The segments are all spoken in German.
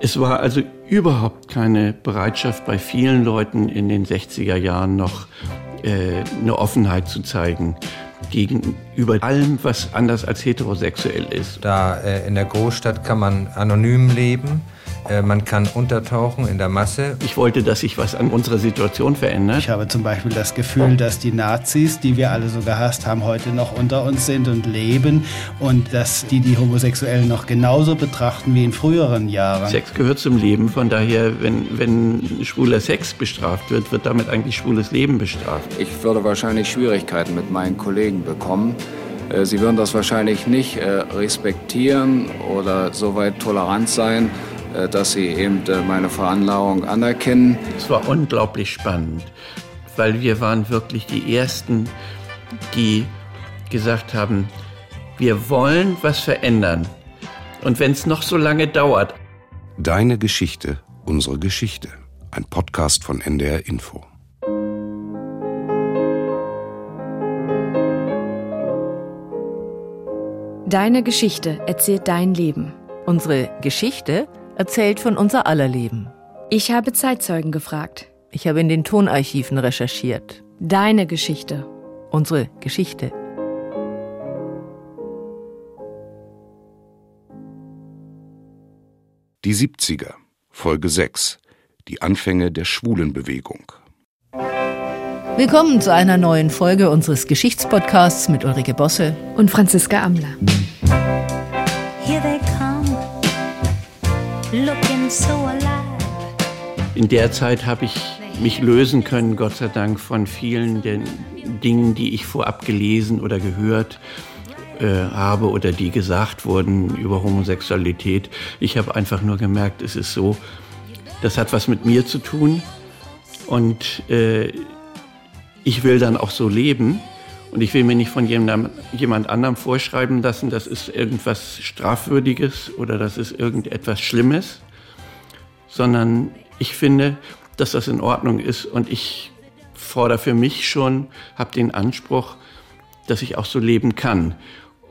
Es war also überhaupt keine Bereitschaft bei vielen Leuten in den 60er Jahren noch äh, eine Offenheit zu zeigen gegenüber allem, was anders als heterosexuell ist. Da äh, in der Großstadt kann man anonym leben. Äh, man kann untertauchen in der Masse. Ich wollte, dass sich was an unserer Situation verändert. Ich habe zum Beispiel das Gefühl, dass die Nazis, die wir alle so gehasst haben, heute noch unter uns sind und leben und dass die die Homosexuellen noch genauso betrachten wie in früheren Jahren. Sex gehört zum Leben, von daher, wenn, wenn schwuler Sex bestraft wird, wird damit eigentlich schwules Leben bestraft. Ich würde wahrscheinlich Schwierigkeiten mit meinen Kollegen bekommen. Äh, sie würden das wahrscheinlich nicht äh, respektieren oder soweit tolerant sein, dass sie eben äh, meine Veranlagung anerkennen. Es war unglaublich spannend, weil wir waren wirklich die Ersten, die gesagt haben, wir wollen was verändern. Und wenn es noch so lange dauert. Deine Geschichte, unsere Geschichte. Ein Podcast von NDR Info. Deine Geschichte erzählt dein Leben. Unsere Geschichte erzählt von unser aller Leben. Ich habe Zeitzeugen gefragt. Ich habe in den Tonarchiven recherchiert. Deine Geschichte. Unsere Geschichte. Die 70er, Folge 6. Die Anfänge der Schwulenbewegung. Willkommen zu einer neuen Folge unseres Geschichtspodcasts mit Ulrike Bosse und Franziska Amler. In der Zeit habe ich mich lösen können, Gott sei Dank, von vielen den Dingen, die ich vorab gelesen oder gehört äh, habe oder die gesagt wurden über Homosexualität. Ich habe einfach nur gemerkt, es ist so, das hat was mit mir zu tun und äh, ich will dann auch so leben. Und ich will mir nicht von jemand, jemand anderem vorschreiben lassen, das ist irgendwas Strafwürdiges oder das ist irgendetwas Schlimmes, sondern ich finde, dass das in Ordnung ist und ich fordere für mich schon, habe den Anspruch, dass ich auch so leben kann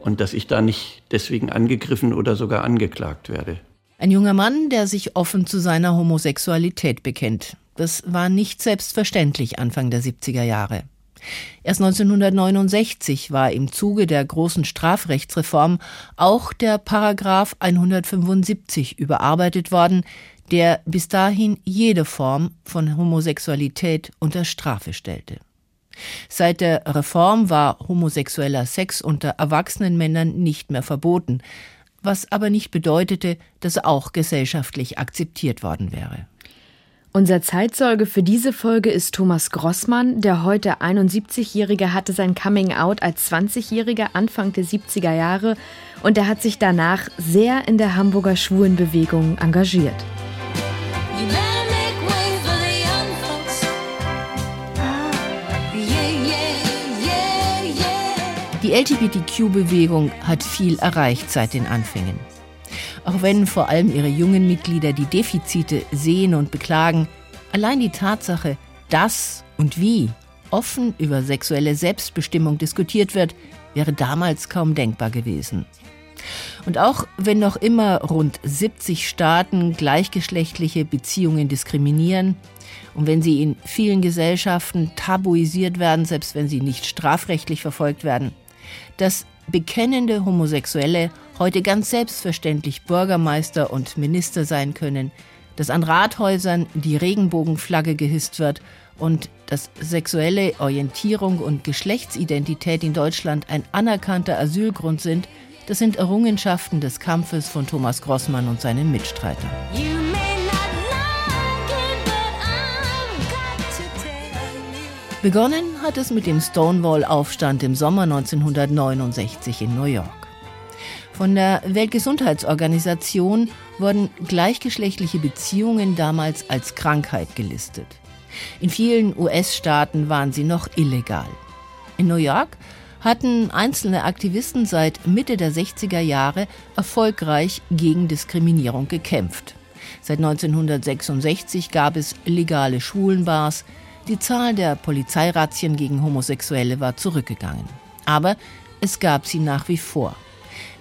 und dass ich da nicht deswegen angegriffen oder sogar angeklagt werde. Ein junger Mann, der sich offen zu seiner Homosexualität bekennt. Das war nicht selbstverständlich Anfang der 70er Jahre. Erst 1969 war im Zuge der großen Strafrechtsreform auch der Paragraph 175 überarbeitet worden, der bis dahin jede Form von Homosexualität unter Strafe stellte. Seit der Reform war homosexueller Sex unter erwachsenen Männern nicht mehr verboten, was aber nicht bedeutete, dass er auch gesellschaftlich akzeptiert worden wäre. Unser Zeitzeuge für diese Folge ist Thomas Grossmann. Der heute 71-Jährige hatte sein Coming-out als 20-Jähriger Anfang der 70er Jahre und er hat sich danach sehr in der Hamburger Schwulenbewegung engagiert. Die LGBTQ-Bewegung hat viel erreicht seit den Anfängen. Auch wenn vor allem ihre jungen Mitglieder die Defizite sehen und beklagen, allein die Tatsache, dass und wie offen über sexuelle Selbstbestimmung diskutiert wird, wäre damals kaum denkbar gewesen. Und auch wenn noch immer rund 70 Staaten gleichgeschlechtliche Beziehungen diskriminieren und wenn sie in vielen Gesellschaften tabuisiert werden, selbst wenn sie nicht strafrechtlich verfolgt werden, dass bekennende Homosexuelle heute ganz selbstverständlich Bürgermeister und Minister sein können, dass an Rathäusern die Regenbogenflagge gehisst wird und dass sexuelle Orientierung und Geschlechtsidentität in Deutschland ein anerkannter Asylgrund sind, das sind Errungenschaften des Kampfes von Thomas Grossmann und seinen Mitstreitern. Begonnen hat es mit dem Stonewall-Aufstand im Sommer 1969 in New York. Von der Weltgesundheitsorganisation wurden gleichgeschlechtliche Beziehungen damals als Krankheit gelistet. In vielen US-Staaten waren sie noch illegal. In New York hatten einzelne Aktivisten seit Mitte der 60er Jahre erfolgreich gegen Diskriminierung gekämpft. Seit 1966 gab es legale Schwulenbars, die Zahl der Polizeirazzien gegen Homosexuelle war zurückgegangen. Aber es gab sie nach wie vor.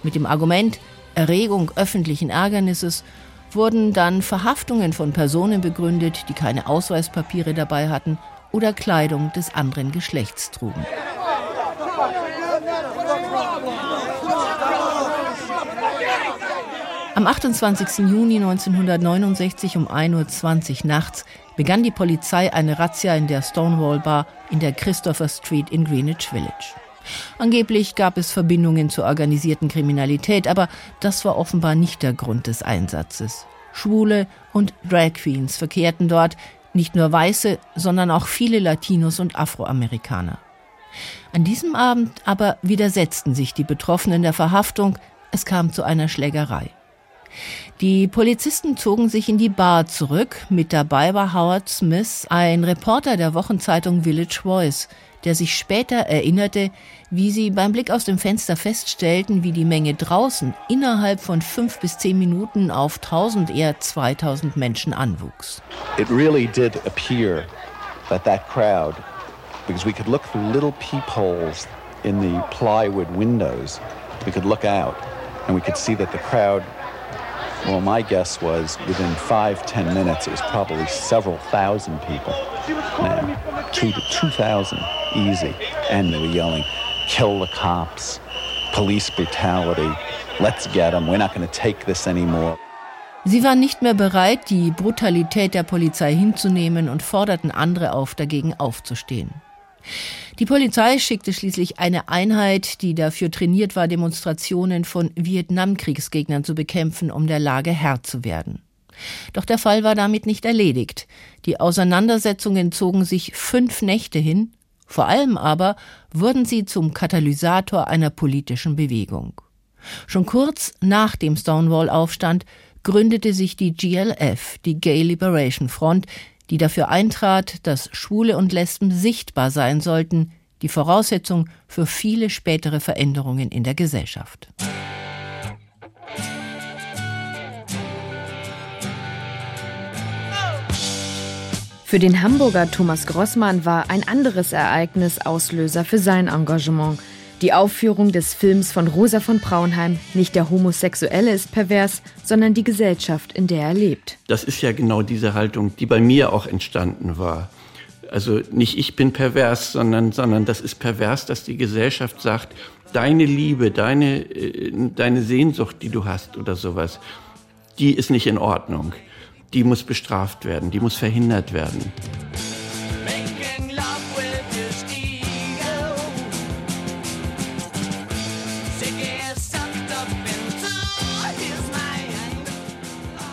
Mit dem Argument Erregung öffentlichen Ärgernisses wurden dann Verhaftungen von Personen begründet, die keine Ausweispapiere dabei hatten oder Kleidung des anderen Geschlechts trugen. Am 28. Juni 1969 um 1.20 Uhr nachts begann die Polizei eine Razzia in der Stonewall Bar in der Christopher Street in Greenwich Village. Angeblich gab es Verbindungen zur organisierten Kriminalität, aber das war offenbar nicht der Grund des Einsatzes. Schwule und Drag Queens verkehrten dort, nicht nur Weiße, sondern auch viele Latinos und Afroamerikaner. An diesem Abend aber widersetzten sich die Betroffenen der Verhaftung, es kam zu einer Schlägerei. Die Polizisten zogen sich in die Bar zurück. Mit dabei war Howard Smith, ein Reporter der Wochenzeitung Village Voice, der sich später erinnerte, wie sie beim Blick aus dem Fenster feststellten, wie die Menge draußen innerhalb von fünf bis zehn Minuten auf 1000 eher 2000 Menschen anwuchs. It really did appear that that crowd, because we could look through little peepholes in the plywood windows, we could look out and we could see that the crowd Well, my guess was within five, ten minutes, it was probably several thousand people. Now, two to 2,000, easy. And they were yelling, kill the cops, police brutality, let's get them, we're not going to take this anymore. Sie waren nicht mehr bereit, die Brutalität der Polizei hinzunehmen und forderten andere auf, dagegen aufzustehen. Die Polizei schickte schließlich eine Einheit, die dafür trainiert war, Demonstrationen von Vietnamkriegsgegnern zu bekämpfen, um der Lage Herr zu werden. Doch der Fall war damit nicht erledigt. Die Auseinandersetzungen zogen sich fünf Nächte hin, vor allem aber wurden sie zum Katalysator einer politischen Bewegung. Schon kurz nach dem Stonewall-Aufstand gründete sich die GLF, die Gay Liberation Front, die dafür eintrat, dass Schwule und Lesben sichtbar sein sollten, die Voraussetzung für viele spätere Veränderungen in der Gesellschaft. Für den Hamburger Thomas Grossmann war ein anderes Ereignis Auslöser für sein Engagement – die Aufführung des Films von Rosa von Braunheim, nicht der Homosexuelle ist pervers, sondern die Gesellschaft, in der er lebt. Das ist ja genau diese Haltung, die bei mir auch entstanden war. Also nicht ich bin pervers, sondern, sondern das ist pervers, dass die Gesellschaft sagt, deine Liebe, deine, äh, deine Sehnsucht, die du hast oder sowas, die ist nicht in Ordnung. Die muss bestraft werden, die muss verhindert werden.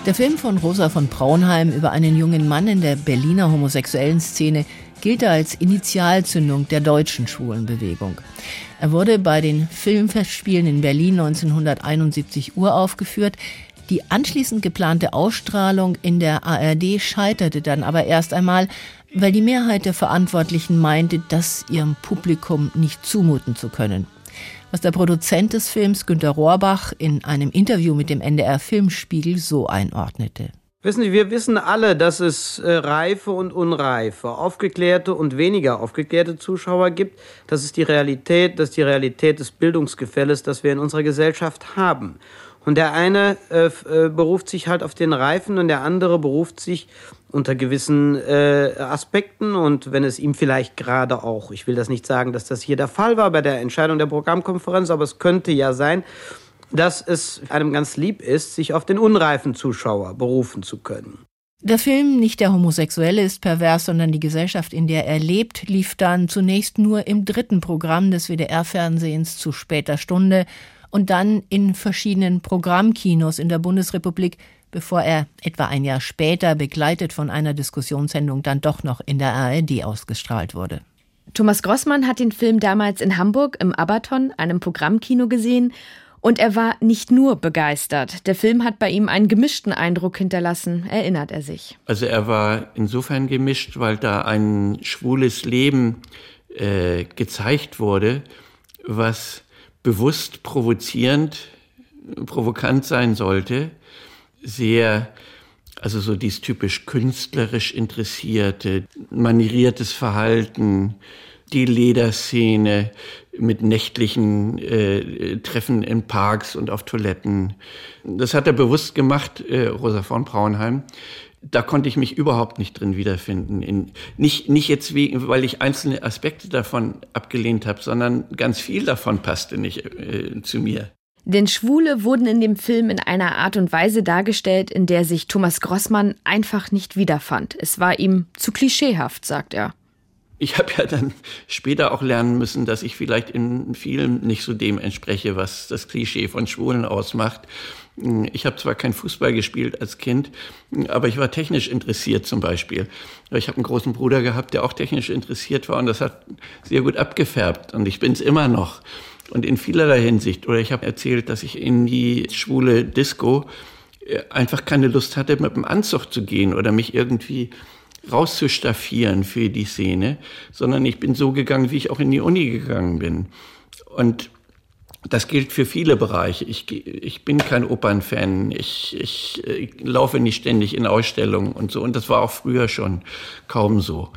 Der Film von Rosa von Braunheim über einen jungen Mann in der Berliner homosexuellen Szene gilt als Initialzündung der deutschen Schwulenbewegung. Er wurde bei den Filmfestspielen in Berlin 1971 uraufgeführt. Die anschließend geplante Ausstrahlung in der ARD scheiterte dann aber erst einmal, weil die Mehrheit der Verantwortlichen meinte, das ihrem Publikum nicht zumuten zu können was der Produzent des Films Günter Rohrbach in einem Interview mit dem NDR Filmspiegel so einordnete. Wissen Sie, wir wissen alle, dass es äh, reife und unreife, aufgeklärte und weniger aufgeklärte Zuschauer gibt. Das ist die Realität, das ist die Realität des Bildungsgefälles, das wir in unserer Gesellschaft haben. Und der eine äh, äh, beruft sich halt auf den Reifen und der andere beruft sich unter gewissen äh, Aspekten und wenn es ihm vielleicht gerade auch, ich will das nicht sagen, dass das hier der Fall war bei der Entscheidung der Programmkonferenz, aber es könnte ja sein, dass es einem ganz lieb ist, sich auf den unreifen Zuschauer berufen zu können. Der Film Nicht der Homosexuelle ist pervers, sondern die Gesellschaft, in der er lebt, lief dann zunächst nur im dritten Programm des WDR-Fernsehens zu später Stunde und dann in verschiedenen Programmkinos in der Bundesrepublik bevor er etwa ein Jahr später, begleitet von einer Diskussionssendung, dann doch noch in der ARD ausgestrahlt wurde. Thomas Grossmann hat den Film damals in Hamburg im Abaton, einem Programmkino, gesehen und er war nicht nur begeistert. Der Film hat bei ihm einen gemischten Eindruck hinterlassen, erinnert er sich. Also er war insofern gemischt, weil da ein schwules Leben äh, gezeigt wurde, was bewusst provozierend, provokant sein sollte sehr, also so dies typisch künstlerisch interessierte, manieriertes Verhalten, die Lederszene, mit nächtlichen äh, Treffen in Parks und auf Toiletten. Das hat er bewusst gemacht, äh, Rosa von Braunheim. Da konnte ich mich überhaupt nicht drin wiederfinden. In, nicht, nicht jetzt, wie, weil ich einzelne Aspekte davon abgelehnt habe, sondern ganz viel davon passte nicht äh, zu mir. Denn Schwule wurden in dem Film in einer Art und Weise dargestellt, in der sich Thomas Grossmann einfach nicht wiederfand. Es war ihm zu klischeehaft, sagt er ich habe ja dann später auch lernen müssen, dass ich vielleicht in vielen nicht so dem entspreche, was das Klischee von Schwulen ausmacht. Ich habe zwar kein Fußball gespielt als Kind, aber ich war technisch interessiert zum Beispiel. Ich habe einen großen Bruder gehabt, der auch technisch interessiert war und das hat sehr gut abgefärbt und ich bin es immer noch. Und in vielerlei Hinsicht. Oder ich habe erzählt, dass ich in die schwule Disco äh, einfach keine Lust hatte, mit dem Anzug zu gehen oder mich irgendwie rauszustaffieren für die Szene, sondern ich bin so gegangen, wie ich auch in die Uni gegangen bin. Und das gilt für viele Bereiche. Ich, ich bin kein Opernfan. Ich, ich, ich laufe nicht ständig in Ausstellungen und so. Und das war auch früher schon kaum so.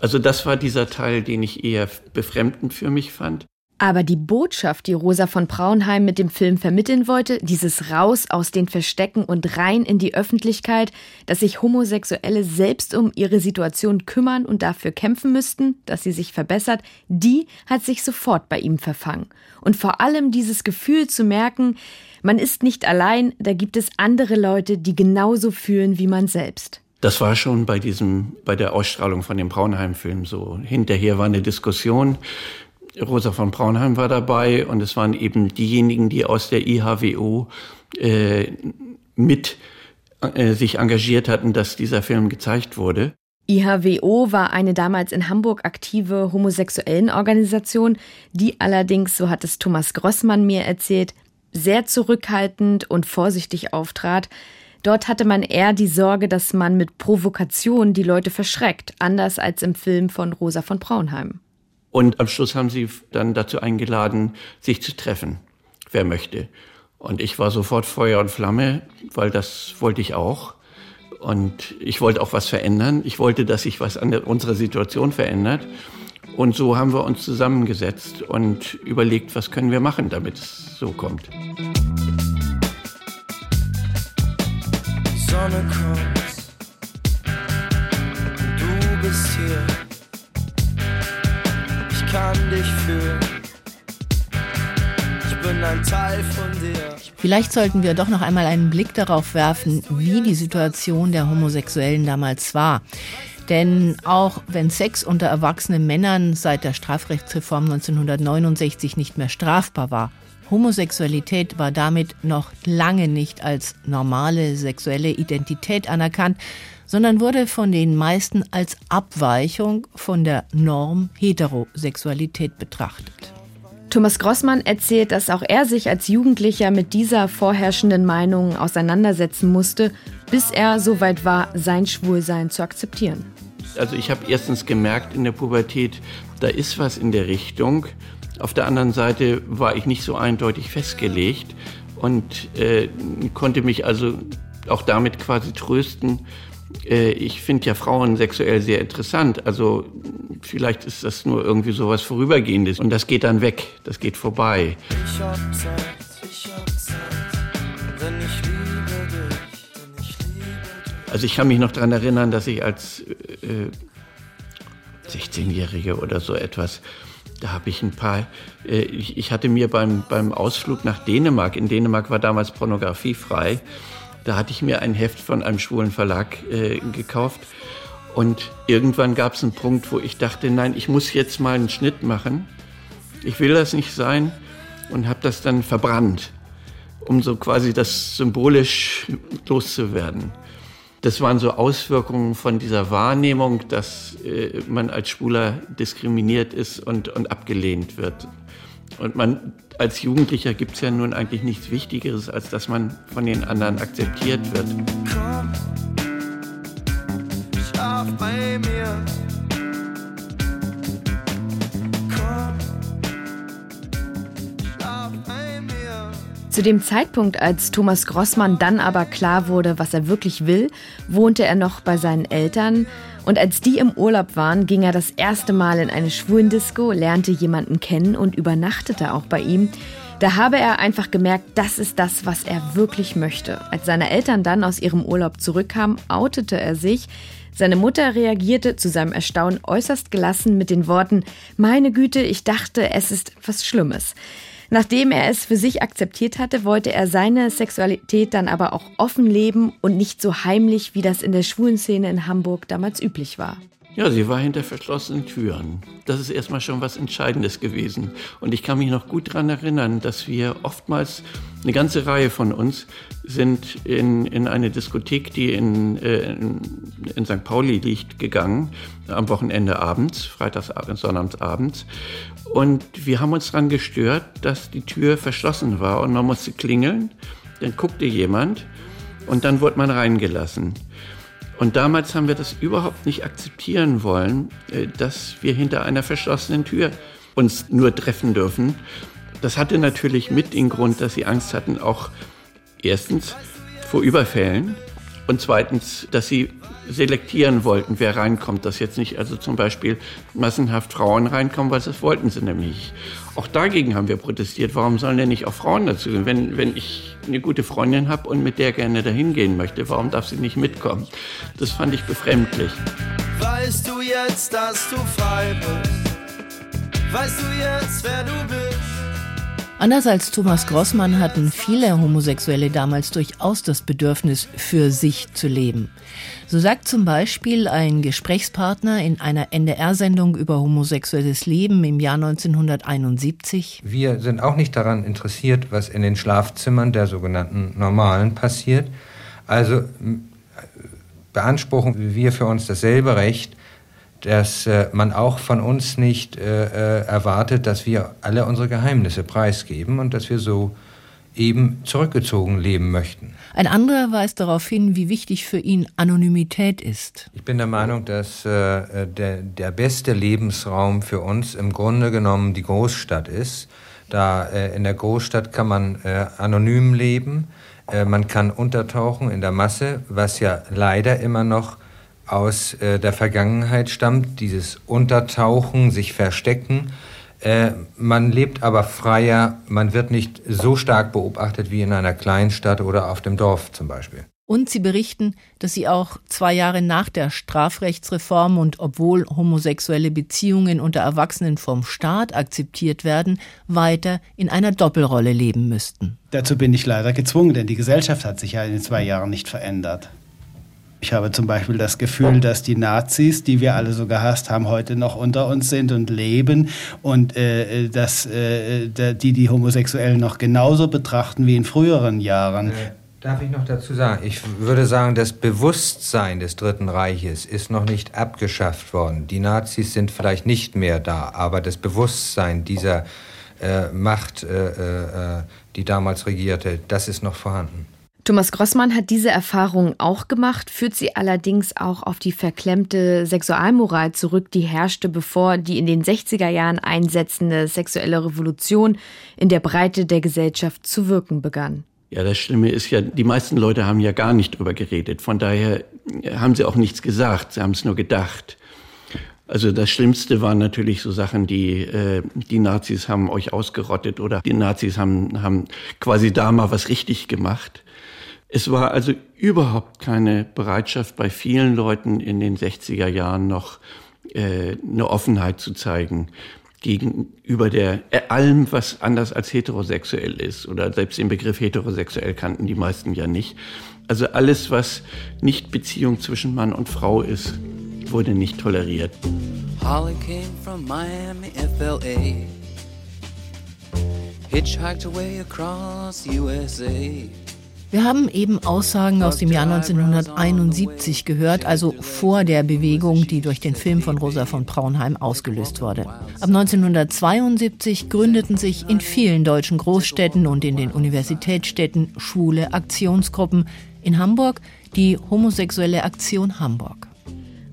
Also das war dieser Teil, den ich eher befremdend für mich fand. Aber die Botschaft, die Rosa von Braunheim mit dem Film vermitteln wollte, dieses Raus aus den Verstecken und rein in die Öffentlichkeit, dass sich Homosexuelle selbst um ihre Situation kümmern und dafür kämpfen müssten, dass sie sich verbessert, die hat sich sofort bei ihm verfangen. Und vor allem dieses Gefühl zu merken, man ist nicht allein, da gibt es andere Leute, die genauso fühlen wie man selbst. Das war schon bei diesem, bei der Ausstrahlung von dem Braunheim-Film so. Hinterher war eine Diskussion Rosa von Braunheim war dabei und es waren eben diejenigen, die aus der IHWO äh, mit äh, sich engagiert hatten, dass dieser Film gezeigt wurde. IHWO war eine damals in Hamburg aktive Homosexuellenorganisation, die allerdings, so hat es Thomas Grossmann mir erzählt, sehr zurückhaltend und vorsichtig auftrat. Dort hatte man eher die Sorge, dass man mit Provokation die Leute verschreckt, anders als im Film von Rosa von Braunheim. Und am Schluss haben sie dann dazu eingeladen, sich zu treffen, wer möchte. Und ich war sofort Feuer und Flamme, weil das wollte ich auch. Und ich wollte auch was verändern. Ich wollte, dass sich was an unserer Situation verändert. Und so haben wir uns zusammengesetzt und überlegt, was können wir machen, damit es so kommt. Sonne kommt, bin ein Teil von dir. Vielleicht sollten wir doch noch einmal einen Blick darauf werfen, wie die Situation der Homosexuellen damals war. Denn auch wenn Sex unter erwachsenen Männern seit der Strafrechtsreform 1969 nicht mehr strafbar war, Homosexualität war damit noch lange nicht als normale sexuelle Identität anerkannt, sondern wurde von den meisten als Abweichung von der Norm Heterosexualität betrachtet. Thomas Grossmann erzählt, dass auch er sich als Jugendlicher mit dieser vorherrschenden Meinung auseinandersetzen musste, bis er so weit war, sein Schwulsein zu akzeptieren. Also ich habe erstens gemerkt in der Pubertät, da ist was in der Richtung. Auf der anderen Seite war ich nicht so eindeutig festgelegt und äh, konnte mich also auch damit quasi trösten, ich finde ja Frauen sexuell sehr interessant. Also vielleicht ist das nur irgendwie so was Vorübergehendes und das geht dann weg, das geht vorbei. Ich hab Zeit, ich hab Zeit, denn ich liebe dich, denn ich liebe dich. Also ich kann mich noch daran erinnern, dass ich als äh, 16-Jährige oder so etwas da habe ich ein paar, äh, ich, ich, hatte mir beim, beim Ausflug nach Dänemark, in Dänemark war damals Pornografie frei, da hatte ich mir ein Heft von einem schwulen Verlag äh, gekauft. Und irgendwann gab es einen Punkt, wo ich dachte, nein, ich muss jetzt mal einen Schnitt machen. Ich will das nicht sein und habe das dann verbrannt, um so quasi das symbolisch loszuwerden. Das waren so Auswirkungen von dieser Wahrnehmung, dass äh, man als Schwuler diskriminiert ist und, und abgelehnt wird. Und man als Jugendlicher gibt es ja nun eigentlich nichts Wichtigeres, als dass man von den anderen akzeptiert wird. Komm, schlaf bei mir. Zu dem Zeitpunkt, als Thomas Grossmann dann aber klar wurde, was er wirklich will, wohnte er noch bei seinen Eltern. Und als die im Urlaub waren, ging er das erste Mal in eine Schwulendisco, lernte jemanden kennen und übernachtete auch bei ihm. Da habe er einfach gemerkt, das ist das, was er wirklich möchte. Als seine Eltern dann aus ihrem Urlaub zurückkamen, outete er sich. Seine Mutter reagierte zu seinem Erstaunen äußerst gelassen mit den Worten, meine Güte, ich dachte, es ist was Schlimmes. Nachdem er es für sich akzeptiert hatte, wollte er seine Sexualität dann aber auch offen leben und nicht so heimlich, wie das in der schwulen Szene in Hamburg damals üblich war. Ja, sie war hinter verschlossenen Türen. Das ist erstmal schon was Entscheidendes gewesen. Und ich kann mich noch gut daran erinnern, dass wir oftmals, eine ganze Reihe von uns, sind in, in eine Diskothek, die in, äh, in, in St. Pauli liegt, gegangen, am Wochenende abends, freitags, sonnabends abends. Und wir haben uns daran gestört, dass die Tür verschlossen war und man musste klingeln. Dann guckte jemand und dann wurde man reingelassen. Und damals haben wir das überhaupt nicht akzeptieren wollen, äh, dass wir hinter einer verschlossenen Tür uns nur treffen dürfen. Das hatte natürlich mit den Grund, dass sie Angst hatten, auch erstens vor Überfällen und zweitens, dass sie selektieren wollten, wer reinkommt, dass jetzt nicht also zum Beispiel massenhaft Frauen reinkommen, weil das wollten sie nämlich. Auch dagegen haben wir protestiert. Warum sollen denn nicht auch Frauen dazu gehen? Wenn, wenn ich eine gute Freundin habe und mit der gerne dahin gehen möchte, warum darf sie nicht mitkommen? Das fand ich befremdlich. Weißt du jetzt, dass du frei bist? Weißt du jetzt, wer du bist? Anders als Thomas Grossmann hatten viele Homosexuelle damals durchaus das Bedürfnis, für sich zu leben. So sagt zum Beispiel ein Gesprächspartner in einer NDR-Sendung über homosexuelles Leben im Jahr 1971. Wir sind auch nicht daran interessiert, was in den Schlafzimmern der sogenannten Normalen passiert. Also beanspruchen wir für uns dasselbe Recht, dass äh, man auch von uns nicht äh, äh, erwartet, dass wir alle unsere Geheimnisse preisgeben und dass wir so eben zurückgezogen leben möchten. Ein anderer weist darauf hin, wie wichtig für ihn Anonymität ist. Ich bin der Meinung, dass äh, der, der beste Lebensraum für uns im Grunde genommen die Großstadt ist. Da äh, in der Großstadt kann man äh, anonym leben, man kann untertauchen in der Masse, was ja leider immer noch aus äh, der Vergangenheit stammt, dieses Untertauchen, sich verstecken. Äh, man lebt aber freier, man wird nicht so stark beobachtet wie in einer Kleinstadt oder auf dem Dorf zum Beispiel. Und sie berichten, dass sie auch zwei Jahre nach der Strafrechtsreform und obwohl homosexuelle Beziehungen unter Erwachsenen vom Staat akzeptiert werden, weiter in einer Doppelrolle leben müssten. Dazu bin ich leider gezwungen, denn die Gesellschaft hat sich ja in den zwei Jahren nicht verändert. Ich habe zum Beispiel das Gefühl, dass die Nazis, die wir alle so gehasst haben, heute noch unter uns sind und leben und äh, dass äh, die die Homosexuellen noch genauso betrachten wie in früheren Jahren. Äh, darf ich noch dazu sagen? Ich würde sagen, das Bewusstsein des Dritten Reiches ist noch nicht abgeschafft worden. Die Nazis sind vielleicht nicht mehr da, aber das Bewusstsein dieser äh, Macht, äh, äh, die damals regierte, das ist noch vorhanden. Thomas Grossmann hat diese Erfahrung auch gemacht, führt sie allerdings auch auf die verklemmte Sexualmoral zurück, die herrschte, bevor die in den 60er Jahren einsetzende sexuelle Revolution in der Breite der Gesellschaft zu wirken begann. Ja, das Schlimme ist ja, die meisten Leute haben ja gar nicht drüber geredet. Von daher haben sie auch nichts gesagt, sie haben es nur gedacht. Also das Schlimmste waren natürlich so Sachen, die äh, die Nazis haben euch ausgerottet oder die Nazis haben, haben quasi da mal was richtig gemacht. Es war also überhaupt keine Bereitschaft bei vielen Leuten in den 60er Jahren noch äh, eine Offenheit zu zeigen gegenüber der äh, allem, was anders als heterosexuell ist. Oder selbst den Begriff heterosexuell kannten die meisten ja nicht. Also alles, was nicht Beziehung zwischen Mann und Frau ist, wurde nicht toleriert. Holly came from Miami, FLA. Hitchhiked away across USA. Wir haben eben Aussagen aus dem Jahr 1971 gehört, also vor der Bewegung, die durch den Film von Rosa von Braunheim ausgelöst wurde. Ab 1972 gründeten sich in vielen deutschen Großstädten und in den Universitätsstädten schwule Aktionsgruppen. In Hamburg die Homosexuelle Aktion Hamburg.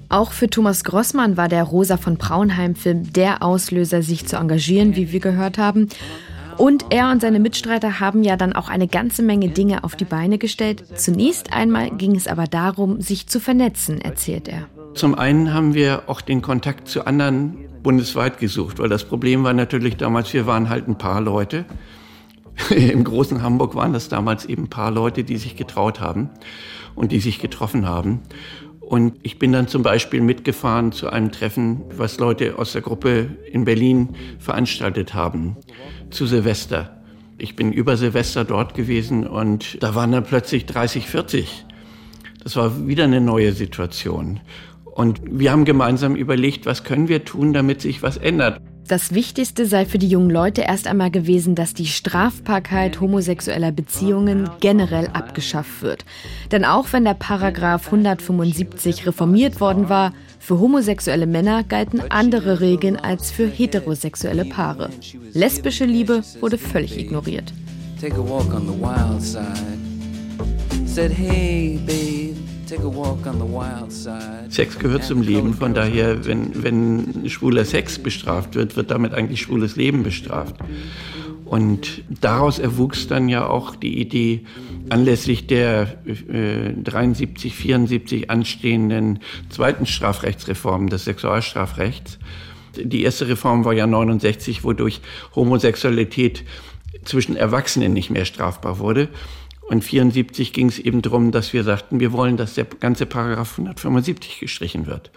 Auch für Thomas Grossmann war der Rosa von Braunheim-Film der Auslöser, sich zu engagieren, wie wir gehört haben. Und er und seine Mitstreiter haben ja dann auch eine ganze Menge Dinge auf die Beine gestellt. Zunächst einmal ging es aber darum, sich zu vernetzen, erzählt er. Zum einen haben wir auch den Kontakt zu anderen bundesweit gesucht, weil das Problem war natürlich damals, wir waren halt ein paar Leute. Im großen Hamburg waren das damals eben ein paar Leute, die sich getraut haben und die sich getroffen haben. Und ich bin dann zum Beispiel mitgefahren zu einem Treffen, was Leute aus der Gruppe in Berlin veranstaltet haben, zu Silvester. Ich bin über Silvester dort gewesen und da waren dann plötzlich 30, 40. Das war wieder eine neue Situation. Und wir haben gemeinsam überlegt, was können wir tun, damit sich was ändert. Das Wichtigste sei für die jungen Leute erst einmal gewesen, dass die Strafbarkeit homosexueller Beziehungen generell abgeschafft wird. Denn auch wenn der Paragraph 175 reformiert worden war, für homosexuelle Männer galten andere Regeln als für heterosexuelle Paare. Lesbische Liebe wurde völlig ignoriert. Take a walk on the wild side. Said, hey, babe. Sex gehört zum Leben, von daher, wenn, wenn schwuler Sex bestraft wird, wird damit eigentlich schwules Leben bestraft. Und daraus erwuchs dann ja auch die Idee, anlässlich der äh, 73, 74 anstehenden zweiten Strafrechtsreform des Sexualstrafrechts. Die erste Reform war ja 69, wodurch Homosexualität zwischen Erwachsenen nicht mehr strafbar wurde. Und 74 ging es eben darum, dass wir sagten, wir wollen, dass der ganze Paragraph 175 gestrichen wird.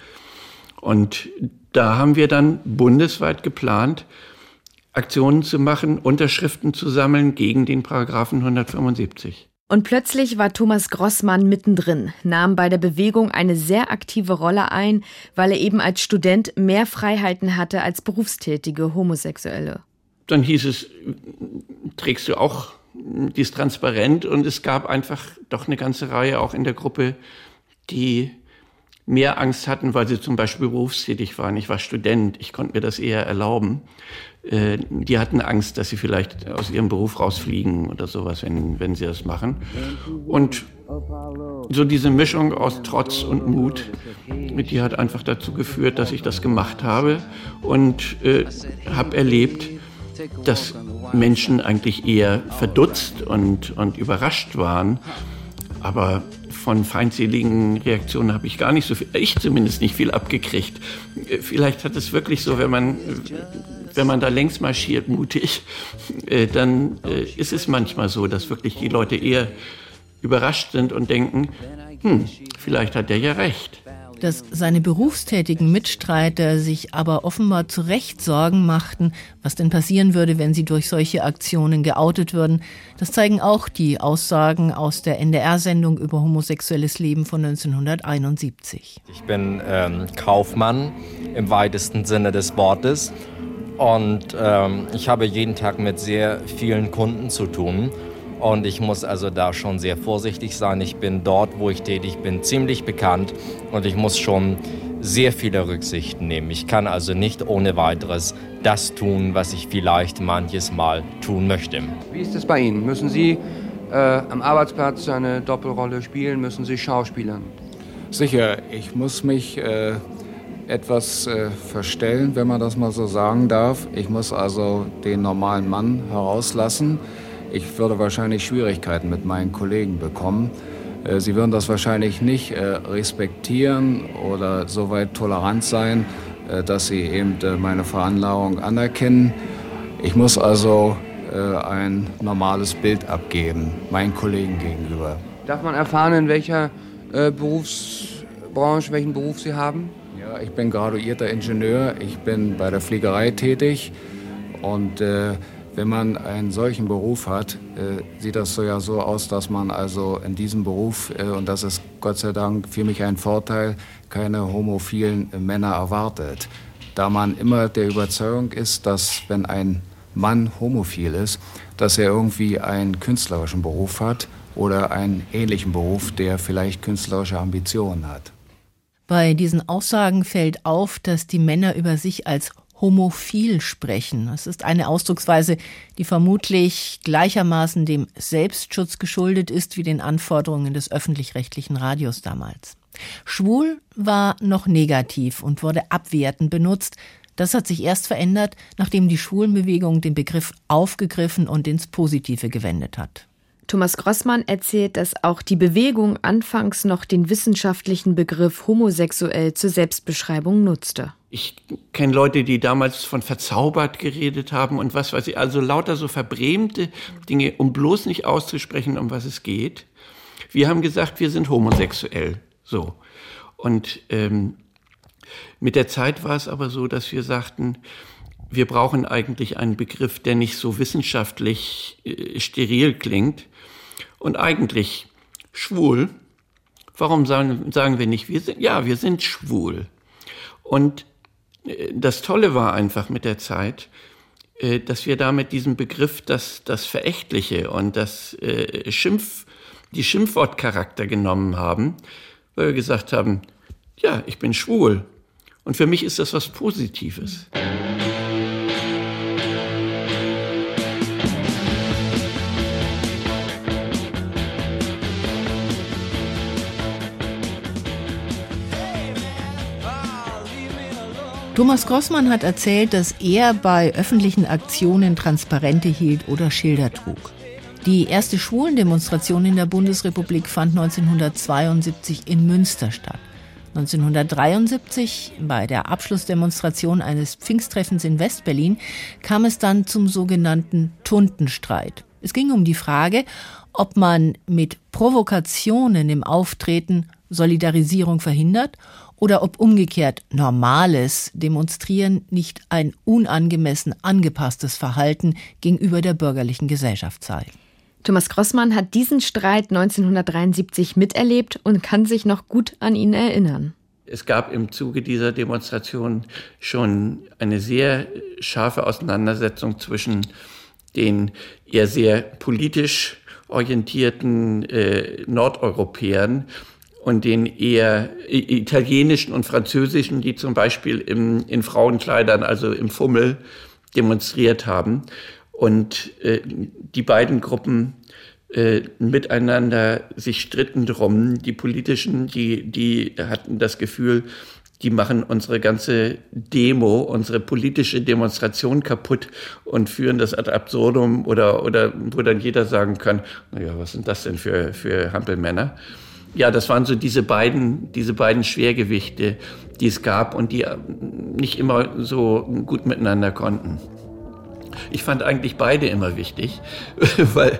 Und da haben wir dann bundesweit geplant, Aktionen zu machen, Unterschriften zu sammeln gegen den Paragraphen 175. Und plötzlich war Thomas Grossmann mittendrin, nahm bei der Bewegung eine sehr aktive Rolle ein, weil er eben als Student mehr Freiheiten hatte als berufstätige Homosexuelle. Dann hieß es, trägst du auch die ist transparent und es gab einfach doch eine ganze Reihe auch in der Gruppe, die mehr Angst hatten, weil sie zum Beispiel berufstätig waren. Ich war Student, ich konnte mir das eher erlauben. Äh, die hatten Angst, dass sie vielleicht aus ihrem Beruf rausfliegen oder sowas, wenn, wenn sie das machen. Und so diese Mischung aus Trotz und Mut, die hat einfach dazu geführt, dass ich das gemacht habe und äh, habe erlebt, dass Menschen eigentlich eher verdutzt und, und überrascht waren. Aber von feindseligen Reaktionen habe ich gar nicht so viel, ich zumindest nicht viel abgekriegt. Vielleicht hat es wirklich so, wenn man, wenn man da längs marschiert, mutig, äh, dann äh, ist es manchmal so, dass wirklich die Leute eher überrascht sind und denken, hm, vielleicht hat der ja recht dass seine berufstätigen Mitstreiter sich aber offenbar zu Recht Sorgen machten, was denn passieren würde, wenn sie durch solche Aktionen geoutet würden. Das zeigen auch die Aussagen aus der NDR-Sendung über homosexuelles Leben von 1971. Ich bin ähm, Kaufmann im weitesten Sinne des Wortes und ähm, ich habe jeden Tag mit sehr vielen Kunden zu tun. Und ich muss also da schon sehr vorsichtig sein. Ich bin dort, wo ich tätig bin, ziemlich bekannt und ich muss schon sehr viele Rücksichten nehmen. Ich kann also nicht ohne weiteres das tun, was ich vielleicht manches Mal tun möchte. Wie ist es bei Ihnen? Müssen Sie äh, am Arbeitsplatz eine Doppelrolle spielen? Müssen Sie schauspielern? Sicher, ich muss mich äh, etwas äh, verstellen, wenn man das mal so sagen darf. Ich muss also den normalen Mann herauslassen. Ich würde wahrscheinlich Schwierigkeiten mit meinen Kollegen bekommen. Äh, sie würden das wahrscheinlich nicht äh, respektieren oder so weit tolerant sein, äh, dass sie eben meine Veranlagung anerkennen. Ich muss also ein normales Bild abgeben, meinen Kollegen gegenüber. Darf man erfahren, in welcher Berufsbranche, welchen Beruf Sie haben? Ja, ich bin graduierter Ingenieur, ich bin bei der Fliegerei tätig und wenn man einen solchen Beruf hat, äh, sieht das so ja so aus, dass man also in diesem Beruf, äh, und das ist Gott sei Dank für mich ein Vorteil, keine homophilen Männer erwartet. Da man immer der Überzeugung ist, dass wenn ein Mann homophil ist, dass er irgendwie einen künstlerischen Beruf hat oder einen ähnlichen Beruf, der vielleicht künstlerische Ambitionen hat. Bei diesen Aussagen fällt auf, dass die Männer über sich als homophil sprechen. Das ist eine Ausdrucksweise, die vermutlich gleichermaßen dem Selbstschutz geschuldet ist wie den Anforderungen des öffentlich-rechtlichen Radios damals. Schwul war noch negativ und wurde abwertend benutzt. Das hat sich erst verändert, nachdem die Schwulenbewegung den Begriff aufgegriffen und ins Positive gewendet hat. Thomas Grossmann erzählt, dass auch die Bewegung anfangs noch den wissenschaftlichen Begriff homosexuell zur Selbstbeschreibung nutzte. Ich kenne Leute, die damals von verzaubert geredet haben und was weiß ich, also lauter so verbrämte Dinge, um bloß nicht auszusprechen, um was es geht. Wir haben gesagt, wir sind homosexuell. So. Und ähm, mit der Zeit war es aber so, dass wir sagten, wir brauchen eigentlich einen Begriff, der nicht so wissenschaftlich äh, steril klingt, und eigentlich schwul. Warum sagen, sagen wir nicht, wir sind, ja, wir sind schwul. Und das Tolle war einfach mit der Zeit, äh, dass wir damit diesen Begriff, das, das Verächtliche und das äh, Schimpf, die Schimpfwortcharakter genommen haben, weil wir gesagt haben, ja, ich bin schwul. Und für mich ist das was Positives. Thomas Grossmann hat erzählt, dass er bei öffentlichen Aktionen Transparente hielt oder Schilder trug. Die erste Schwulendemonstration in der Bundesrepublik fand 1972 in Münster statt. 1973, bei der Abschlussdemonstration eines Pfingsttreffens in Westberlin, kam es dann zum sogenannten Tuntenstreit. Es ging um die Frage, ob man mit Provokationen im Auftreten Solidarisierung verhindert oder ob umgekehrt normales Demonstrieren nicht ein unangemessen angepasstes Verhalten gegenüber der bürgerlichen Gesellschaft sei. Thomas Grossmann hat diesen Streit 1973 miterlebt und kann sich noch gut an ihn erinnern. Es gab im Zuge dieser Demonstration schon eine sehr scharfe Auseinandersetzung zwischen den eher sehr politisch orientierten äh, Nordeuropäern und den eher italienischen und französischen, die zum Beispiel im, in Frauenkleidern, also im Fummel, demonstriert haben. Und äh, die beiden Gruppen äh, miteinander sich stritten drum. Die politischen, die, die hatten das Gefühl, die machen unsere ganze Demo, unsere politische Demonstration kaputt und führen das ad absurdum oder, oder wo dann jeder sagen kann, naja, was sind das denn für, für Hampelmänner? Ja, das waren so diese beiden, diese beiden Schwergewichte, die es gab und die nicht immer so gut miteinander konnten. Ich fand eigentlich beide immer wichtig, weil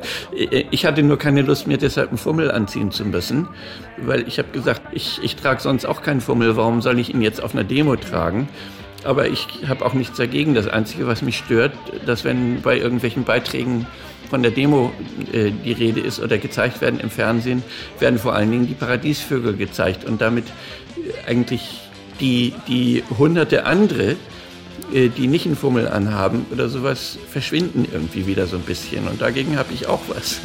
ich hatte nur keine Lust, mir deshalb einen Fummel anziehen zu müssen, weil ich habe gesagt, ich, ich trage sonst auch keinen Fummel, warum soll ich ihn jetzt auf einer Demo tragen? Aber ich habe auch nichts dagegen. Das Einzige, was mich stört, dass wenn bei irgendwelchen Beiträgen von der Demo äh, die Rede ist oder gezeigt werden im Fernsehen, werden vor allen Dingen die Paradiesvögel gezeigt und damit äh, eigentlich die, die hunderte andere, äh, die nicht einen Fummel anhaben oder sowas, verschwinden irgendwie wieder so ein bisschen. Und dagegen habe ich auch was.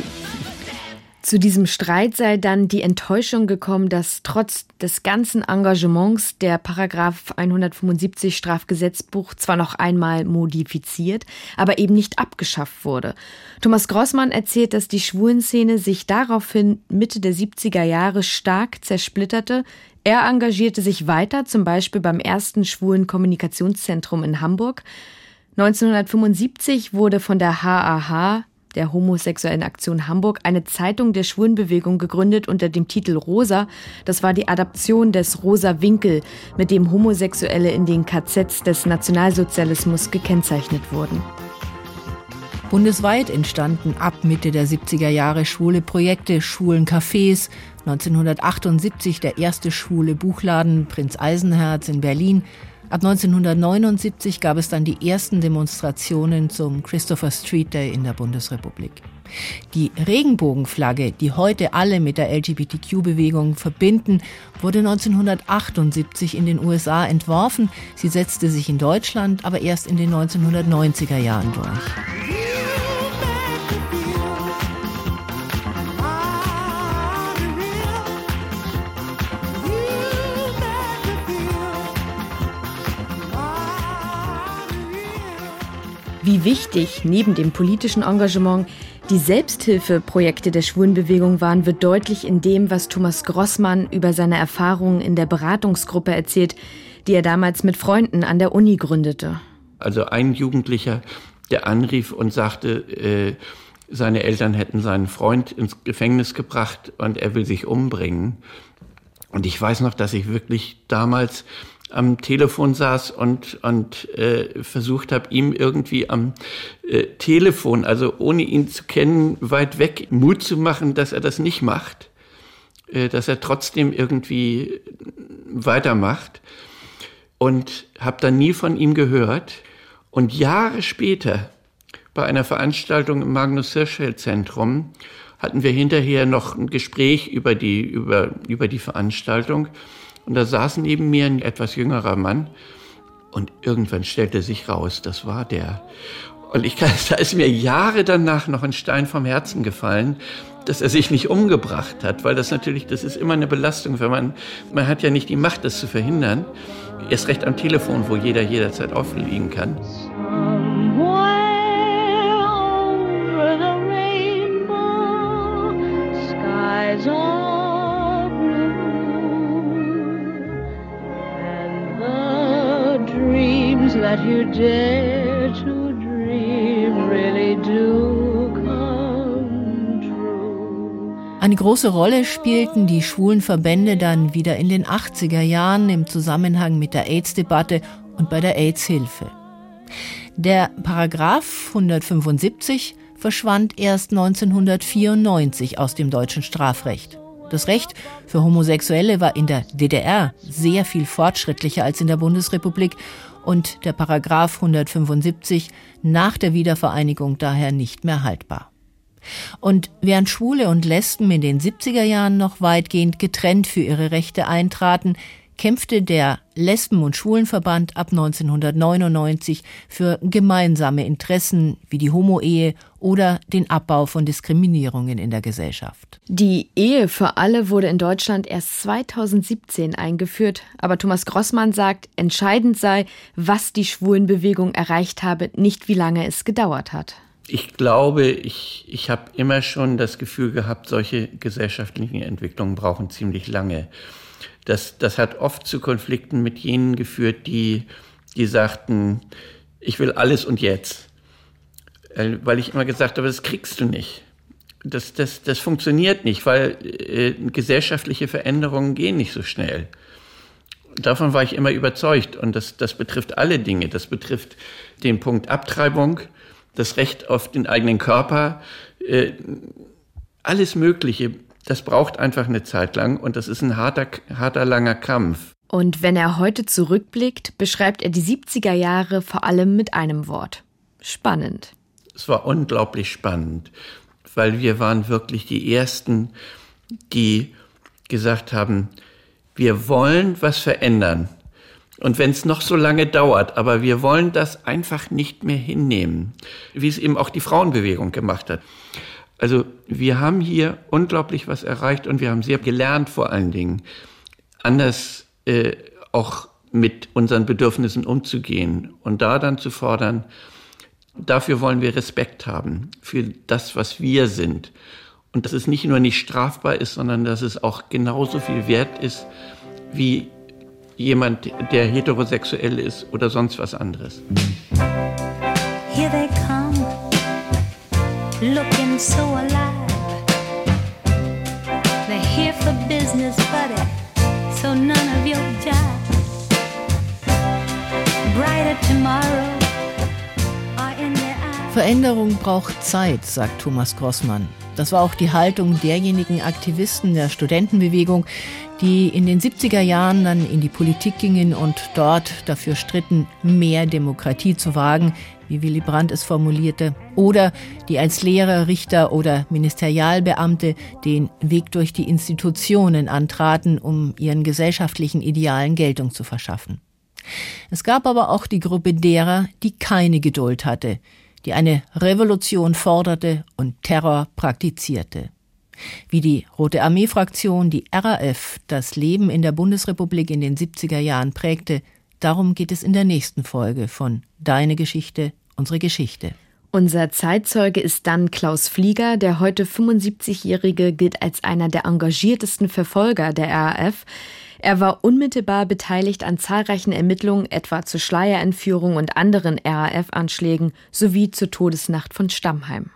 Zu diesem Streit sei dann die Enttäuschung gekommen, dass trotz des ganzen Engagements der Paragraph 175 Strafgesetzbuch zwar noch einmal modifiziert, aber eben nicht abgeschafft wurde. Thomas Grossmann erzählt, dass die Schwulenszene sich daraufhin Mitte der 70er Jahre stark zersplitterte. Er engagierte sich weiter, zum Beispiel beim ersten schwulen Kommunikationszentrum in Hamburg. 1975 wurde von der HAH der Homosexuellen Aktion Hamburg eine Zeitung der Schwulenbewegung gegründet unter dem Titel Rosa. Das war die Adaption des Rosa Winkel, mit dem Homosexuelle in den KZs des Nationalsozialismus gekennzeichnet wurden. Bundesweit entstanden ab Mitte der 70er Jahre schwule Projekte, Schwulencafés, 1978 der erste schwule Buchladen Prinz Eisenherz in Berlin, Ab 1979 gab es dann die ersten Demonstrationen zum Christopher Street Day in der Bundesrepublik. Die Regenbogenflagge, die heute alle mit der LGBTQ-Bewegung verbinden, wurde 1978 in den USA entworfen. Sie setzte sich in Deutschland aber erst in den 1990er Jahren durch. Wie wichtig neben dem politischen Engagement Die Selbsthilfeprojekte der Schwulenbewegung waren, wird deutlich in dem, was Thomas Grossmann über seine Erfahrungen in der Beratungsgruppe erzählt, die er damals mit Freunden an der Uni gründete. Also ein Jugendlicher, der anrief und sagte, äh, seine Eltern hätten seinen Freund ins Gefängnis gebracht und er will sich umbringen. Und ich weiß noch, dass ich wirklich damals am Telefon saß und, und äh, versucht habe, ihm irgendwie am äh, Telefon, also ohne ihn zu kennen, weit weg Mut zu machen, dass er das nicht macht, äh, dass er trotzdem irgendwie weitermacht. Und habe dann nie von ihm gehört. Und Jahre später, bei einer Veranstaltung im Magnus Hirschfeld Zentrum, hatten wir hinterher noch ein Gespräch über die, über, über die Veranstaltung. Und da saß neben mir ein etwas jüngerer Mann. Und irgendwann stellte sich raus, das war der. Und ich, da ist mir Jahre danach noch ein Stein vom Herzen gefallen, dass er sich nicht umgebracht hat, weil das natürlich, das ist immer eine Belastung, wenn man, man hat ja nicht die Macht, das zu verhindern. Erst recht am Telefon, wo jeder jederzeit aufliegen kann. That you dare to dream really do come. Eine große Rolle spielten die schwulen Verbände dann wieder in den 80er Jahren im Zusammenhang mit der AIDS-Debatte und bei der AIDS-Hilfe. Der Paragraph 175 verschwand erst 1994 aus dem deutschen Strafrecht. Das Recht für Homosexuelle war in der DDR sehr viel fortschrittlicher als in der Bundesrepublik und der Paragraph 175 nach der Wiedervereinigung daher nicht mehr haltbar. Und während Schwule und Lesben in den 70er Jahren noch weitgehend getrennt für ihre Rechte eintraten, kämpfte der Lesben- und Schwulenverband ab 1999 für gemeinsame Interessen wie die Homo-Ehe oder den Abbau von Diskriminierungen in der Gesellschaft. Die Ehe für alle wurde in Deutschland erst 2017 eingeführt, aber Thomas Grossmann sagt, entscheidend sei, was die Schwulenbewegung erreicht habe, nicht wie lange es gedauert hat. Ich glaube, ich, ich habe immer schon das Gefühl gehabt, solche gesellschaftlichen Entwicklungen brauchen ziemlich lange das, das hat oft zu Konflikten mit jenen geführt, die, die sagten, ich will alles und jetzt. Äh, weil ich immer gesagt habe, das kriegst du nicht. Das, das, das funktioniert nicht, weil äh, gesellschaftliche Veränderungen gehen nicht so schnell. Davon war ich immer überzeugt. Und das, das betrifft alle Dinge. Das betrifft den Punkt Abtreibung, das Recht auf den eigenen Körper, äh, alles Mögliche das braucht einfach eine Zeit lang und das ist ein harter, harter, langer Kampf. Und wenn er heute zurückblickt, beschreibt er die 70er Jahre vor allem mit einem Wort. Spannend. Es war unglaublich spannend, weil wir waren wirklich die Ersten, die gesagt haben, wir wollen was verändern. Und wenn es noch so lange dauert, aber wir wollen das einfach nicht mehr hinnehmen, wie es eben auch die Frauenbewegung gemacht hat. Also wir haben hier unglaublich was erreicht und wir haben sehr gelernt vor allen Dingen, anders äh, auch mit unseren Bedürfnissen umzugehen und da dann zu fordern, dafür wollen wir Respekt haben, für das, was wir sind. Und dass es nicht nur nicht strafbar ist, sondern dass es auch genauso viel wert ist wie jemand, der heterosexuell ist oder sonst was anderes. Here they come looking so alive. They're here for business, buddy, so none of your jive. Brighter tomorrow. Veränderung braucht Zeit, sagt Thomas Grossmann. Das war auch die Haltung derjenigen Aktivisten der Studentenbewegung, die in den 70er Jahren dann in die Politik gingen und dort dafür stritten, mehr Demokratie zu wagen, wie Willy Brandt es formulierte, oder die als Lehrer, Richter oder Ministerialbeamte den Weg durch die Institutionen antraten, um ihren gesellschaftlichen Idealen Geltung zu verschaffen. Es gab aber auch die Gruppe derer, die keine Geduld hatte, die eine Revolution forderte und Terror praktizierte. Wie die Rote Armee-Fraktion, die RAF, das Leben in der Bundesrepublik in den 70er Jahren prägte, darum geht es in der nächsten Folge von Deine Geschichte, unsere Geschichte. Unser Zeitzeuge ist dann Klaus Flieger. Der heute 75-Jährige gilt als einer der engagiertesten Verfolger der RAF. Er war unmittelbar beteiligt an zahlreichen Ermittlungen, etwa zur Schleierentführung und anderen RAF-Anschlägen sowie zur Todesnacht von Stammheim.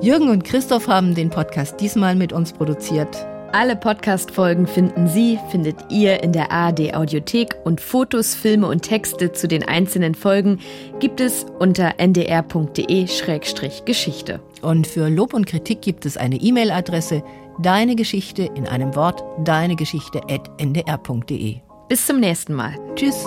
Jürgen und Christoph haben den Podcast diesmal mit uns produziert. Alle Podcast-Folgen finden Sie, findet ihr in der ARD Audiothek und Fotos, Filme und Texte zu den einzelnen Folgen gibt es unter ndr.de-geschichte. Und für Lob und Kritik gibt es eine E-Mail-Adresse deine Geschichte in einem Wort deinegeschichte.ndr.de. Bis zum nächsten Mal. Tschüss.